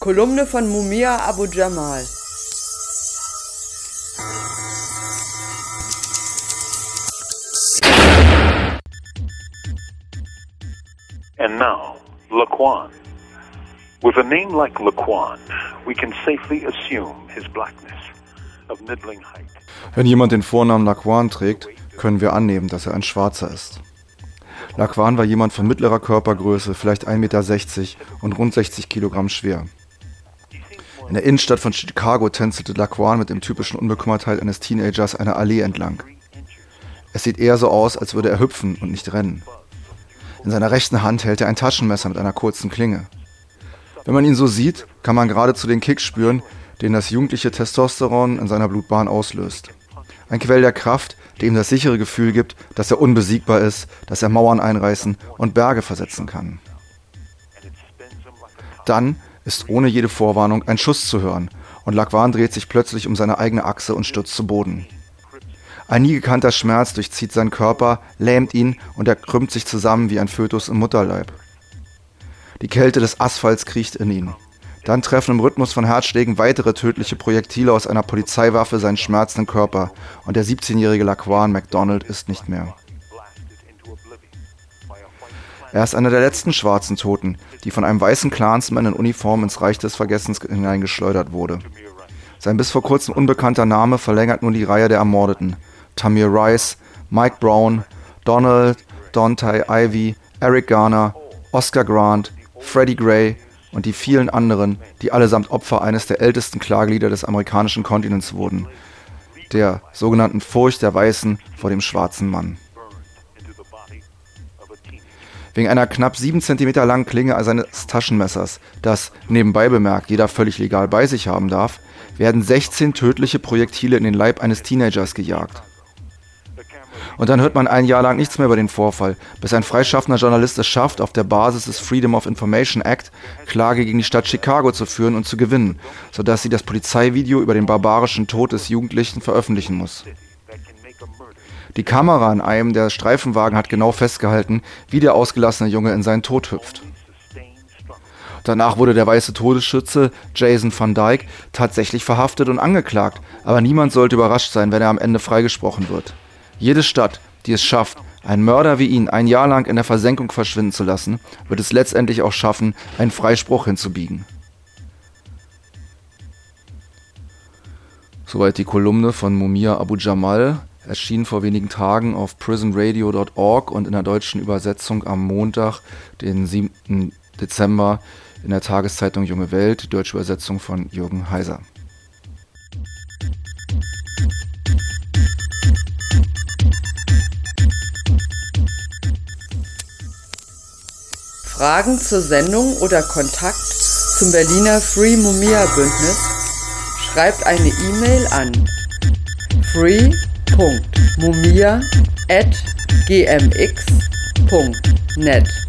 Kolumne von Mumia Abu Jamal. And now, Laquan. With a name like Laquan, we can safely assume his blackness of middling height. Wenn jemand den Vornamen Laquan trägt, können wir annehmen, dass er ein Schwarzer ist. Laquan war jemand von mittlerer Körpergröße, vielleicht 1,60 Meter und rund 60 Kilogramm schwer. In der Innenstadt von Chicago tänzelte Laquan mit dem typischen Unbekümmertheit eines Teenagers eine Allee entlang. Es sieht eher so aus, als würde er hüpfen und nicht rennen. In seiner rechten Hand hält er ein Taschenmesser mit einer kurzen Klinge. Wenn man ihn so sieht, kann man geradezu den Kick spüren, den das jugendliche Testosteron in seiner Blutbahn auslöst. Ein Quell der Kraft, der ihm das sichere Gefühl gibt, dass er unbesiegbar ist, dass er Mauern einreißen und Berge versetzen kann. Dann ist ohne jede Vorwarnung ein Schuss zu hören und Lagwan dreht sich plötzlich um seine eigene Achse und stürzt zu Boden. Ein nie gekannter Schmerz durchzieht seinen Körper, lähmt ihn und er krümmt sich zusammen wie ein Fötus im Mutterleib. Die Kälte des Asphalts kriecht in ihn. Dann treffen im Rhythmus von Herzschlägen weitere tödliche Projektile aus einer Polizeiwaffe seinen schmerzenden Körper und der 17-jährige Laquan McDonald ist nicht mehr. Er ist einer der letzten schwarzen Toten, die von einem weißen Clansman in Uniform ins Reich des Vergessens hineingeschleudert wurde. Sein bis vor kurzem unbekannter Name verlängert nun die Reihe der Ermordeten. Tamir Rice, Mike Brown, Donald, Dante Ivy, Eric Garner, Oscar Grant, Freddie Gray und die vielen anderen, die allesamt Opfer eines der ältesten Klagelieder des amerikanischen Kontinents wurden, der sogenannten Furcht der Weißen vor dem schwarzen Mann. Wegen einer knapp sieben Zentimeter langen Klinge seines Taschenmessers, das, nebenbei bemerkt, jeder völlig legal bei sich haben darf, werden 16 tödliche Projektile in den Leib eines Teenagers gejagt. Und dann hört man ein Jahr lang nichts mehr über den Vorfall, bis ein freischaffender Journalist es schafft, auf der Basis des Freedom of Information Act Klage gegen die Stadt Chicago zu führen und zu gewinnen, sodass sie das Polizeivideo über den barbarischen Tod des Jugendlichen veröffentlichen muss. Die Kamera in einem der Streifenwagen hat genau festgehalten, wie der ausgelassene Junge in seinen Tod hüpft. Danach wurde der weiße Todesschütze Jason van Dyke tatsächlich verhaftet und angeklagt, aber niemand sollte überrascht sein, wenn er am Ende freigesprochen wird. Jede Stadt, die es schafft, einen Mörder wie ihn ein Jahr lang in der Versenkung verschwinden zu lassen, wird es letztendlich auch schaffen, einen Freispruch hinzubiegen. Soweit die Kolumne von Mumia Abu Jamal erschien vor wenigen Tagen auf prisonradio.org und in der deutschen Übersetzung am Montag, den 7. Dezember, in der Tageszeitung Junge Welt, die deutsche Übersetzung von Jürgen Heiser. Fragen zur Sendung oder Kontakt zum Berliner Free Mumia Bündnis schreibt eine E-Mail an free www.mumia.gmx.net